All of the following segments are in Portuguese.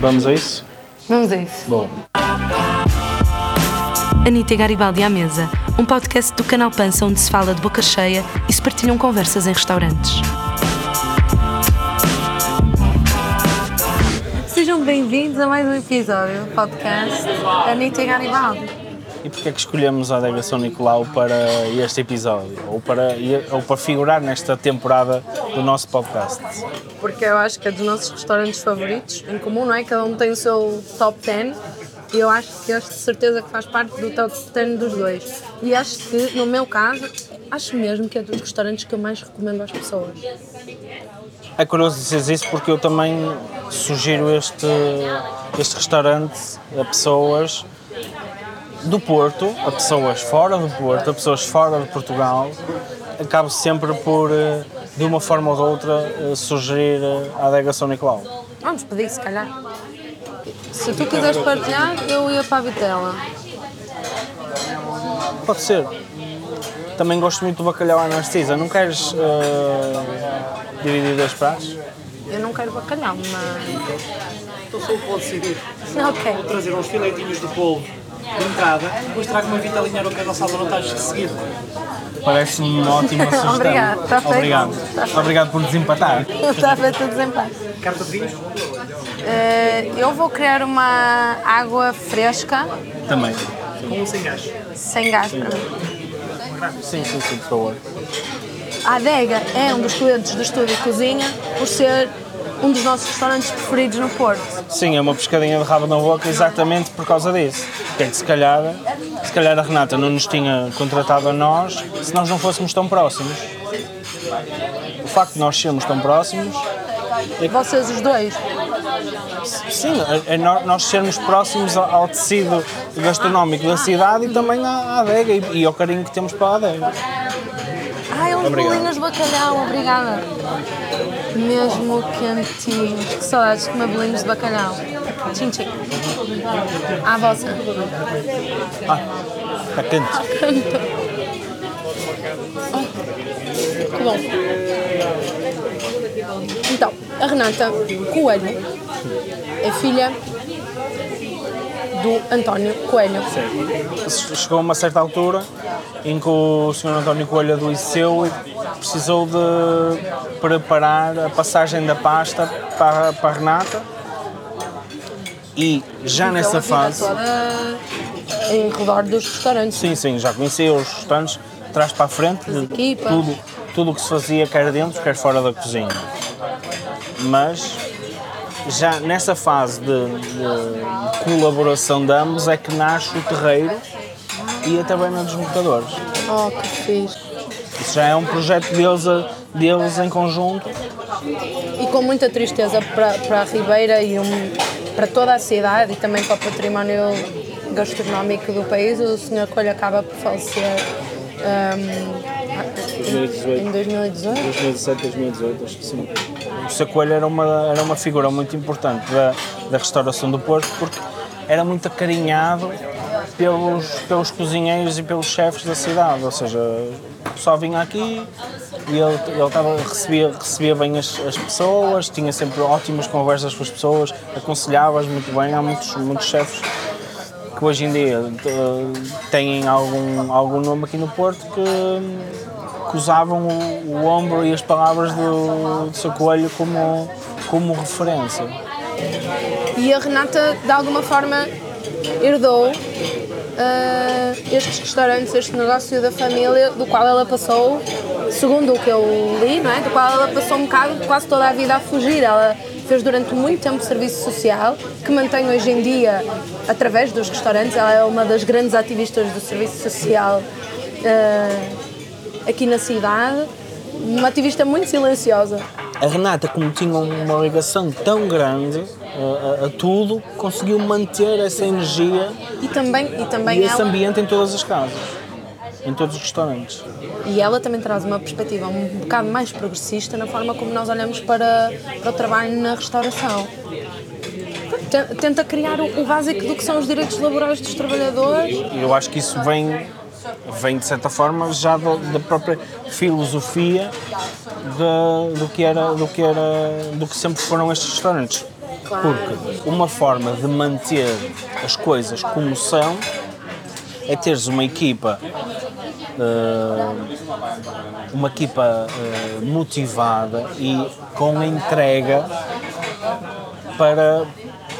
Vamos a isso? Vamos a isso. Bom. Anitta e Garibaldi à Mesa, um podcast do canal Pança onde se fala de boca cheia e se partilham conversas em restaurantes. Sejam bem-vindos a mais um episódio do podcast Anitta e Garibaldi. E porquê é que escolhemos a Adega São Nicolau para este episódio? Ou para, ou para figurar nesta temporada do nosso podcast? Porque eu acho que é dos nossos restaurantes favoritos, em comum, não é? Cada um tem o seu top 10 e eu acho que este de certeza que faz parte do top 10 dos dois. E acho que, no meu caso, acho mesmo que é dos restaurantes que eu mais recomendo às pessoas. É curioso dizer isso porque eu também sugiro este, este restaurante a pessoas do Porto, a pessoas fora do Porto, a pessoas fora de Portugal. Acabo sempre por, eh, de uma forma ou de outra, eh, sugerir eh, a adega São Nicolau. Vamos pedir, se calhar. Se tu quiseres partilhar, eu ia para a Vitela. Pode ser. Também gosto muito do bacalhau à narcisa. Não queres uh, dividir dois pratos? Eu não quero bacalhau, mas. Então só o pode decidir. Ok. Vou trazer uns filetinhos de polvo de entrada, depois trago uma vitalinha no canal Salvador de seguir. Parece-me uma ótima sugestão. Obrigado, está feito. Obrigado. Está feito. Obrigado por desempatar. Está feito o desempate. Carta de vinhos? Eh, eu vou criar uma água fresca, Também. Com um sem gás. sem gás para mim. Sim, sim, sim, por favor. A Adega é um dos clientes do Estúdio Cozinha por ser um dos nossos restaurantes preferidos no Porto. Sim, é uma pescadinha de rabo na boca exatamente por causa disso. Que é que se calhar, se calhar a Renata não nos tinha contratado a nós se nós não fôssemos tão próximos. O facto de nós sermos tão próximos, Vocês os dois. sim, é, é nó- nós sermos próximos ao, tecido gastronómico da cidade e também à, adega e, e ao carinho que temos para a adega. Ai, uns bolinhos de bacalhau, obrigada. Mesmo quentinhos. Que saudades de comer bolinhos de bacalhau. Tchim, tchim. À vossa. Ah, está quente. Que bom. Então, a Renata Coelho é filha do António Coelho. Chegou a uma certa altura em que o Sr. António Coelho adoeceu e precisou de preparar a passagem da pasta para, para a Renata. E já nessa fase, em redor dos restaurantes. sim, sim, já conhecia os restaurantes, de trás para a frente, tudo, tudo o que se fazia, quer dentro, quer fora da cozinha. Mas já nessa fase de, de colaboração de ambos é que nasce o terreiro e a taberna dos mercadores. Oh, que fixe. Isso já é um projeto deles, a- deles em conjunto. E com muita tristeza para, para a Ribeira e um- para toda a cidade e também para o património gastronómico do país, o Sr. Coelho acaba por falecer um, em 2018. 2017, 2018, acho que sim. O Sr. Coelho era uma, era uma figura muito importante da, da restauração do Porto porque era muito acarinhado pelos, pelos cozinheiros e pelos chefes da cidade, ou seja, pessoal vinha aqui e ele, ele tava, recebia, recebia bem as, as pessoas, tinha sempre ótimas conversas com as pessoas, aconselhava-as muito bem, há muitos, muitos chefes que hoje em dia eh, têm algum, algum nome aqui no Porto que, que usavam o, o ombro e as palavras do, do seu coelho como, como referência. E a Renata, de alguma forma, herdou ah, estes restaurantes, este negócio da família, do qual ela passou, segundo o que eu li, não é? do qual ela passou um bocado, quase toda a vida a fugir. Ela fez durante muito tempo serviço social, que mantém hoje em dia, através dos restaurantes, ela é uma das grandes ativistas do serviço social ah, aqui na cidade, uma ativista muito silenciosa. A Renata, como tinha uma ligação tão grande a, a tudo, conseguiu manter essa energia E também, e também e esse ela, ambiente em todas as casas, em todos os restaurantes. E ela também traz uma perspectiva um bocado mais progressista na forma como nós olhamos para, para o trabalho na restauração. Ten- Tenta criar o, básico do que são os direitos laborais dos trabalhadores. Eu acho que isso vem, vem de certa forma, já da, da própria filosofia de- do, que era, do, que era, do que sempre foram estes restaurantes. Claro. Porque uma forma de manter as coisas como são é teres uma equipa eh, uma equipa eh, motivada e com entrega para,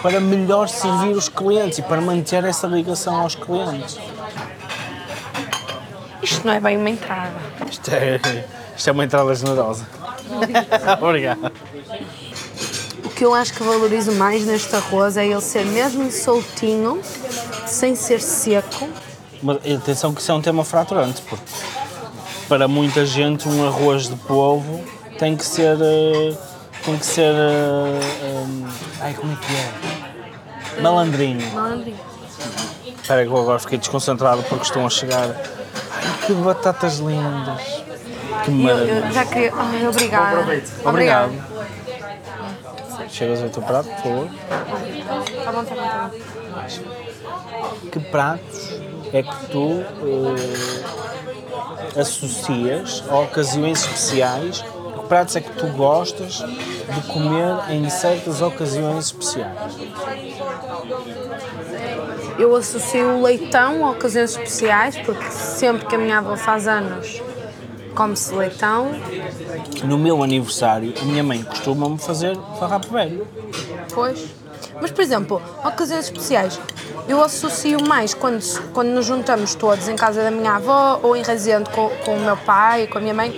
para melhor servir os clientes e para manter essa ligação aos clientes. Isto não é bem uma entrada. Isto é, isto é uma entrada generosa. Obrigado. O que eu acho que valorizo mais neste arroz é ele ser mesmo soltinho, sem ser seco. Mas atenção que isso é um tema fraturante, porque para muita gente um arroz de polvo tem que ser. eh, tem que ser. eh, eh, ai, como é que é? Malandrinho. Malandrinho. Espera que eu agora fiquei desconcentrado porque estão a chegar. Ai, que batatas lindas! Que Eu, maravilha! eu já queria. Ai, obrigada. Obrigado. Chegas ao teu prato, por favor. Tá bom, tá bom, bom. Que pratos é que tu eh, associas a ocasiões especiais? Que pratos é que tu gostas de comer em certas ocasiões especiais? Eu associo o leitão a ocasiões especiais, porque sempre que a minha avó faz anos, come-se leitão. No meu aniversário, a minha mãe costuma-me fazer farrapo velho. Pois. Mas, por exemplo, ocasiões especiais, eu associo mais quando, quando nos juntamos todos em casa da minha avó ou em Rezende com, com o meu pai, com a minha mãe.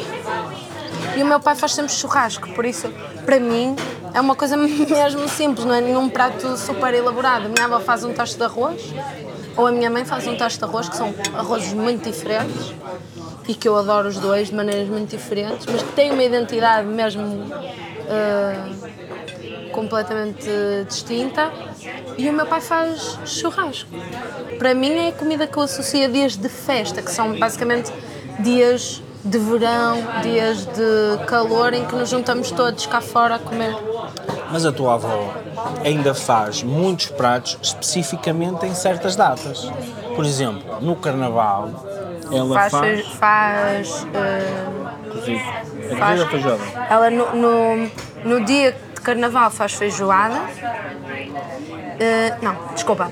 E o meu pai faz sempre churrasco, por isso, para mim, é uma coisa mesmo simples, não é nenhum prato super elaborado. A minha avó faz um tacho de arroz, ou a minha mãe faz um tacho de arroz, que são arrozes muito diferentes e que eu adoro os dois de maneiras muito diferentes, mas que têm uma identidade mesmo. ah, completamente distinta e o meu pai faz churrasco. Para mim é a comida que eu associo a dias de festa, que são basicamente dias de verão, dias de calor em que nos juntamos todos cá fora a comer. Mas a tua avó ainda faz muitos pratos especificamente em certas datas. Por exemplo, no Carnaval, ela Faz, faz. faz, eh, Cozido. É faz- cozido ou feijoada? ela no, no, no dia de carnaval faz feijoada. Eh, não, desculpa.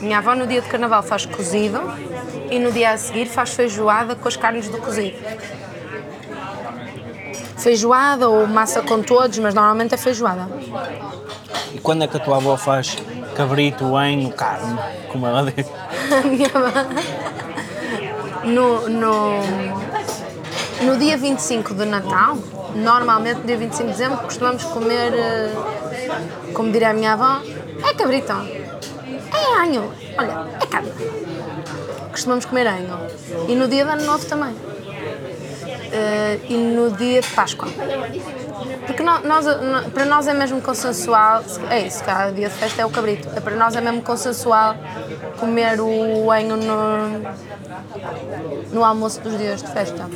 Minha avó no dia de carnaval faz cozido e no dia a seguir faz feijoada com as carnes do cozido. Feijoada ou massa com todos, mas normalmente é feijoada. E quando é que a tua avó faz cabrito em carne, como ela diz? A minha avó- no, no, no dia 25 de Natal, normalmente no dia 25 de dezembro, costumamos comer, eh, como diria a minha avó, é cabrito, é anho, olha, é carne. Costumamos comer anho. E no dia de Ano Novo também. Eh, e no dia de Páscoa. Porque nó- nós, nó- para nós é mesmo consensual, é isso, cada dia de festa é o cabrito. É, Para nós é mesmo consensual comer o anho no, no almoço dos dias de festa.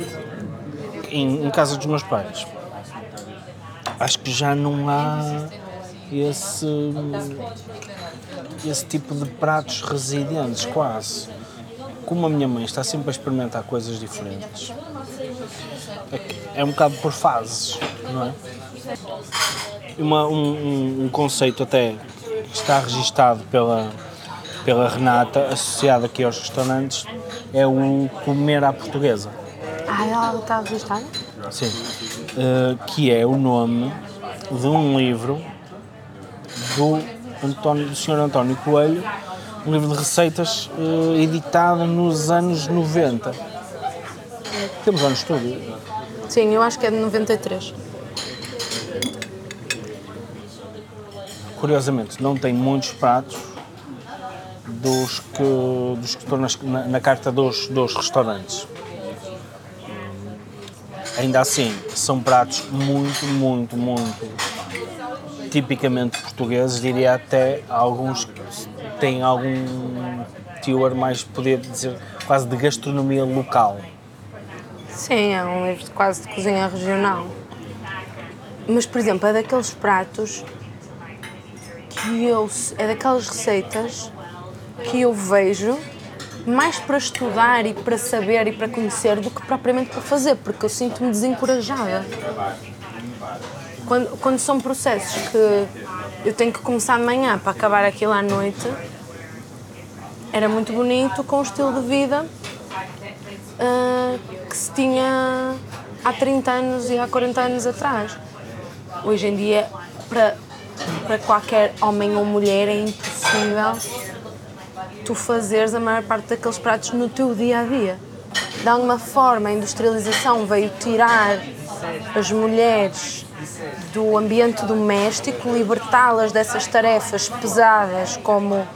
Em, em casa dos meus pais, acho que já não há esse, esse tipo de pratos residentes, quase. Como a minha mãe está sempre a experimentar coisas diferentes, é, é um bocado por fases, não é? Uma, um, um- conceito até que está registado pela, pela Renata, associado aqui aos restaurantes, é o comer à portuguesa. Ah, ela está registrada? Sim. Eh, que é o nome de um livro do, António, do Sr. António Coelho, um livro de receitas eh, editado nos anos 90. Temos lá no estúdio. Sim, eu acho que é de 93. Curiosamente, não tem muitos pratos dos que, dos que estão nas- na, na carta dos, dos restaurantes. Ainda assim, são pratos muito, muito, muito tipicamente portugueses, diria até alguns têm algum teor mais, poder dizer, quase de gastronomia local. Sim, é um livro de quase de cozinha regional. Mas, por exemplo, é daqueles pratos que eu. é daquelas receitas que eu vejo mais para estudar e para saber e para conhecer do que propriamente para fazer, porque eu sinto-me desencorajada. quando, quando são processos que eu tenho que começar de manhã para acabar aquilo à noite, era muito bonito com o estilo de vida ah, que se tinha há 30 anos e há 40 anos atrás. Hoje em dia, para, para qualquer homem ou mulher, é impossível tu fazeres a maior parte daqueles pratos no teu dia a dia. De alguma forma, a industrialização veio tirar as mulheres do ambiente doméstico, libertá-las dessas tarefas pesadas como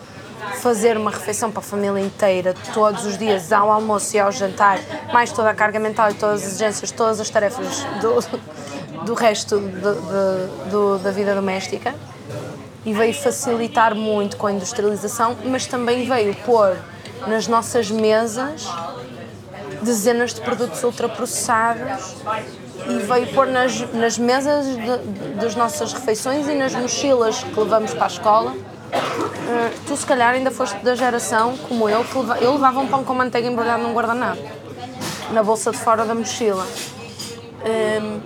fazer uma refeição para a família inteira todos os dias, ao almoço e ao jantar, mais toda a carga mental e todas as exigências, todas as tarefas do, do resto de, de, do, da vida doméstica. E veio facilitar muito com a industrialização, mas também veio pôr nas nossas mesas dezenas de produtos ultraprocessados e veio pôr nas, nas mesas de- das nossas refeições e nas mochilas que levamos para a escola. Uh, tu, se calhar, ainda foste da geração, como eu, que leva, eu levava um pão com manteiga embrulhado num guardanapo, na bolsa de fora da mochila. Um,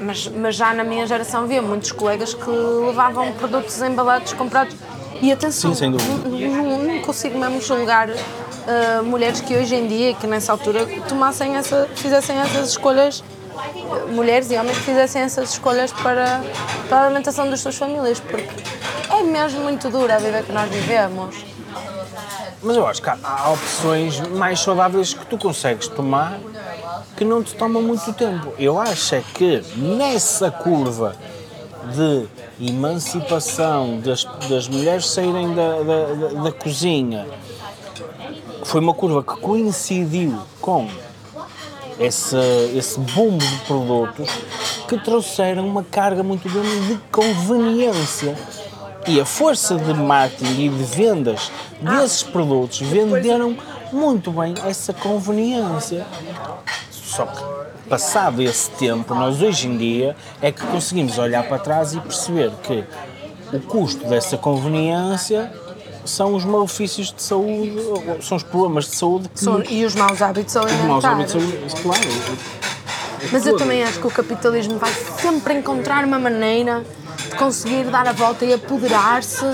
mas, mas já na minha geração havia muitos colegas que levavam produtos embalados, comprados. E atenção, Sim, não, não- consigo mesmo julgar uh, mulheres que hoje em dia, que nessa altura, tomassem essa, fizessem essas escolhas, mulheres e homens que fizessem essas escolhas para, para a alimentação das suas famílias, porque é mesmo muito dura a vida que nós vivemos. Mas eu acho que há, há opções mais saudáveis que tu consegues tomar que não te tomam muito tempo. Eu acho é que nessa curva de emancipação das, das mulheres saírem da, da, da- da cozinha foi uma curva que coincidiu com esse, esse boom de produtos que trouxeram uma carga muito grande de conveniência. E a força de marketing e de vendas desses produtos venderam muito bem essa conveniência. Só que, passado esse tempo, nós hoje em dia é que conseguimos olhar para trás e perceber que o custo dessa conveniência são os malefícios de saúde, são os problemas de saúde que São- e os maus hábitos os maus hábitos saúde, claro. Mas eu também acho que o capitalismo vai sempre encontrar uma maneira conseguir dar a volta e apoderar-se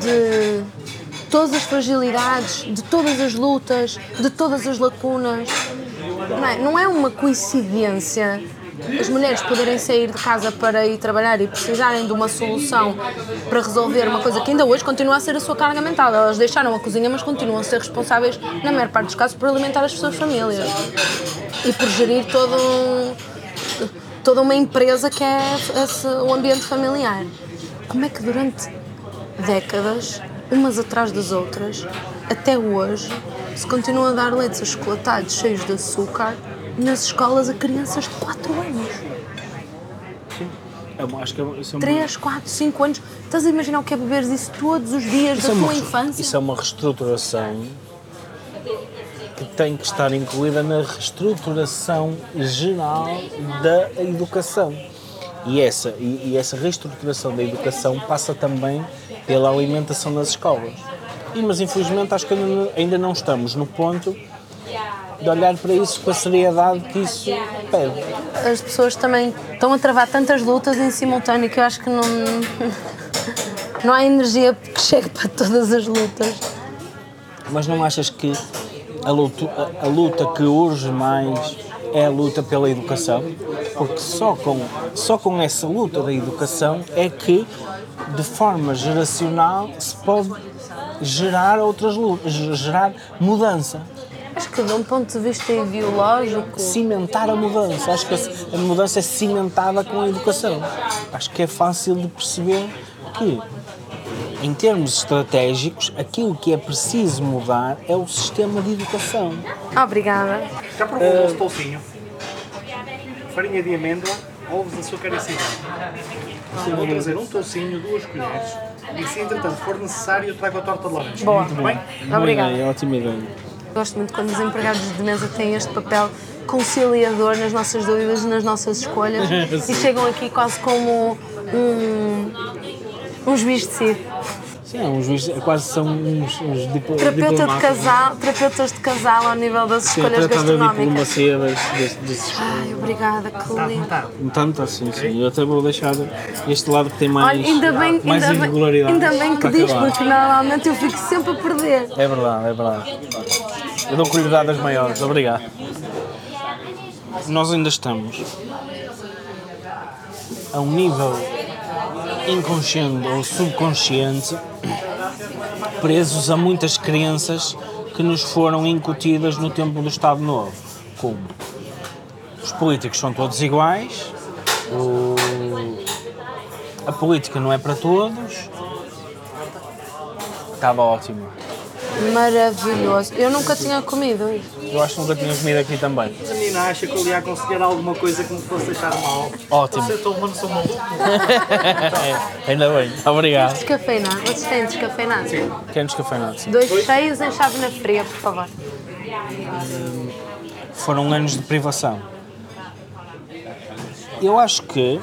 de todas as fragilidades, de todas as lutas, de todas as lacunas. Não é, não é uma coincidência as mulheres poderem sair de casa para ir trabalhar e precisarem de uma solução para resolver uma coisa que ainda hoje continua a ser a sua carga mental. Elas deixaram a cozinha, mas continuam a ser responsáveis, na maior parte dos casos, por alimentar as suas famílias e por gerir todo um- toda uma empresa que é esse, o ambiente familiar. Como é que durante décadas, umas atrás das outras, até hoje, se continua a dar leites achocolatados cheios de açúcar nas escolas a crianças de 4 anos? É uma- acho que é- isso é uma, 3, 4, 5 anos. Estás a imaginar o que é beberes isso todos os dias isso da é uma tua res- infância? Isso é uma reestruturação que tem que estar incluída na reestruturação geral da educação. E essa, e, e essa reestruturação da educação passa também pela alimentação nas escolas. E, mas infelizmente acho que ainda não- ainda não estamos no ponto de olhar para isso com a seriedade que isso pede. As pessoas também estão a travar tantas lutas em simultâneo que eu acho que não, não há energia que chegue para todas as lutas. Mas não achas que a luta, a, luta que urge mais é a luta pela educação? Porque só com, só com essa luta da educação é que, de forma geracional, se pode gerar outras lutas, gerar mudança, Acho que de um ponto de vista ideológico, cimentar a mudança. Acho que a mudança é cimentada com a educação. Acho que é fácil de perceber que, em termos estratégicos, aquilo que é preciso mudar é o sistema de educação. obrigada. Já provou o nosso toucinho? Farinha de amêndoa, ovos, açúcar e cidade. Vou trazer um toucinho, duas colheres. E se entretanto for necessário, eu trago a torta de laranja. Boa. Muito bem? Obrigada. Ideia, ótima ideia. Gosto muito quando os empregados de mesa têm este papel conciliador nas nossas dúvidas, nas nossas escolhas e chegam aqui quase como um, um juiz de si. Sim, uns juízes quase são uns, uns diplo, Terapeuta de casal, terapeutas de casal ao nível das Sim, escolhas gastronómicas. diplomacia das, das, desses. Ai, obrigada, que lindo. Tanto assim, sim. Eu até vou deixar este lado que tem mais, Olha, ainda bem, mais ainda bem, irregularidade. ainda bem que diz, acabar. porque normalmente eu fico sempre a perder. É verdade, é verdade. Eu dou prioridade às maiores, obrigado. Nós ainda estamos a um nível inconsciente ou subconsciente presos a muitas crenças que nos foram incutidas no tempo do Estado Novo, como os políticos são todos iguais, o- a política não é para todos. Estava ótimo. Maravilhoso. Eu nunca tinha comido isso. Eu acho que nunca tinha comido aqui também. A menina acha que eu lhe ia aconselhar alguma coisa que me fosse deixar mal. Ótimo. Você estou humano, sou maluco. É, ainda bem. Obrigado. Descafeinado. Vocês têm descafeinado? Quer descafeinado, sim. Dois cheios em chávena fria, por favor. Foram anos de privação. Eu acho que,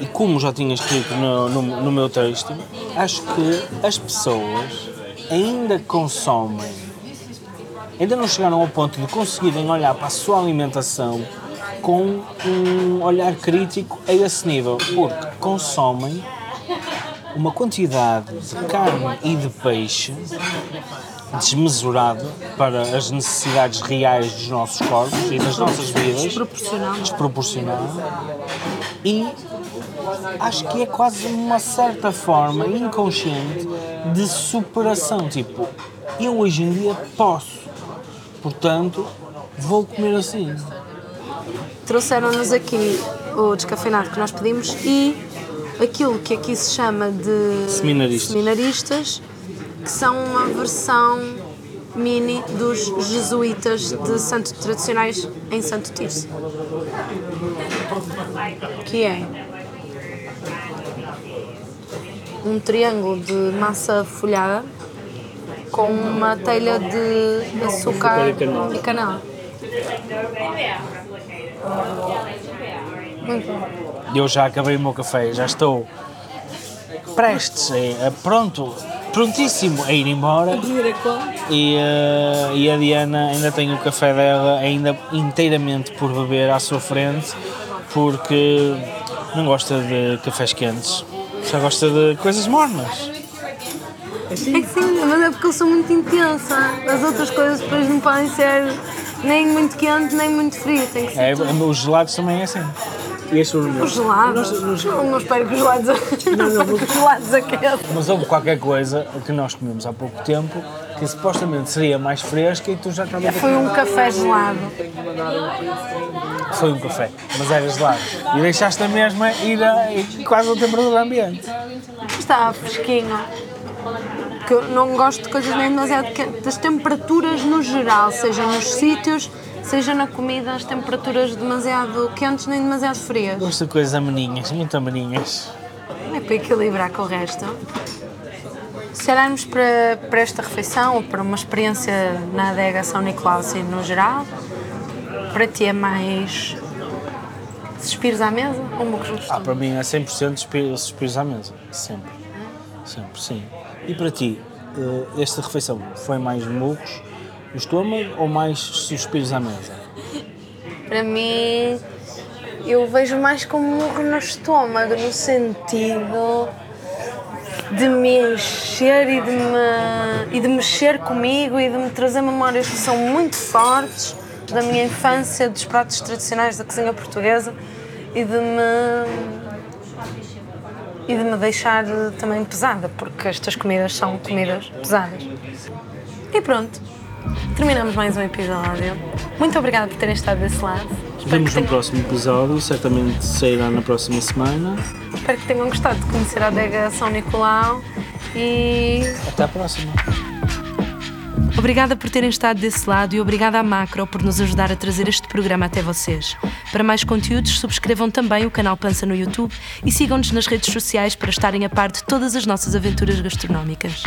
e como já tinha escrito no, no, no meu texto, acho que as pessoas ainda consomem, ainda não chegaram ao ponto de conseguirem olhar para a sua alimentação com um olhar crítico a esse nível, porque consomem uma quantidade de carne e de peixe desmesurada para as necessidades reais dos nossos corpos e das nossas vidas, desproporcionada, e acho que é quase uma certa forma inconsciente de superação. Tipo, eu hoje em dia posso, portanto, vou comer assim. Trouxeram-nos aqui o descafeinado que nós pedimos e aquilo que aqui se chama de Seminaristas. seminaristas, que são uma versão mini dos jesuítas de santo tradicionais em Santo Tirso. Que é um triângulo de massa folhada com uma telha de açúcar, e canela. Muito bom. Eu já acabei o meu café, já estou prestes, a, a- pronto, prontíssimo a ir embora. E, eh, e a Diana ainda tem o café dela ainda inteiramente por beber à sua frente, porque não gosta de cafés quentes, só gosta de coisas mornas. É que sim, mas é porque eu sou muito intensa. As outras coisas depois não podem ser nem muito quente, nem muito frio. Tem que ser É, os gelados também é assim. E estes foram os gelados. Não, não espero que os gelados, os gelados aqueçam. Mas houve qualquer coisa que nós comemos há pouco tempo que supostamente seria mais fresca e tu já estavas a Foi um café gelado. Foi um café, mas era gelado. E deixaste a mesma ir a, ir quase a temperatura ambiente. Estava fresquinho. Que eu não gosto de coisas nem demasiado quentes. Das temperaturas no geral, seja nos sítios, seja na comida, as temperaturas demasiado quentes nem demasiado frias. Gosto de coisas ameninhas, muito ameninhas. É para equilibrar com o resto. Se olharmos para, para esta refeição ou para uma experiência na adega São Nicolau, assim, no geral, para ti é mais suspiros à mesa ou mucos no Ah, para mim é 100% suspiro- suspiros à mesa. Sempre. Sempre, sim. E para ti, eh, esta refeição foi mais mucos no estômago ou mais suspiros à mesa? Para mim, eu vejo mais como murro no estômago, no sentido de me encher e de, me, e de mexer comigo e de me trazer memórias que são muito fortes da minha infância, dos pratos tradicionais da cozinha portuguesa e de me e de me deixar também pesada, porque estas comidas são comidas pesadas. E pronto, terminamos mais um episódio. Muito obrigada por terem estado desse lado. Vemos que, no tenham, próximo episódio, certamente sairá na próxima semana. espero que tenham gostado de conhecer a adega São Nicolau e Até à próxima. Obrigada por terem estado desse lado e obrigada à Macro por nos ajudar a trazer este programa até vocês. Para mais conteúdos, subscrevam também o canal Pança no YouTube e sigam-nos nas redes sociais para estarem a par de todas as nossas aventuras gastronómicas.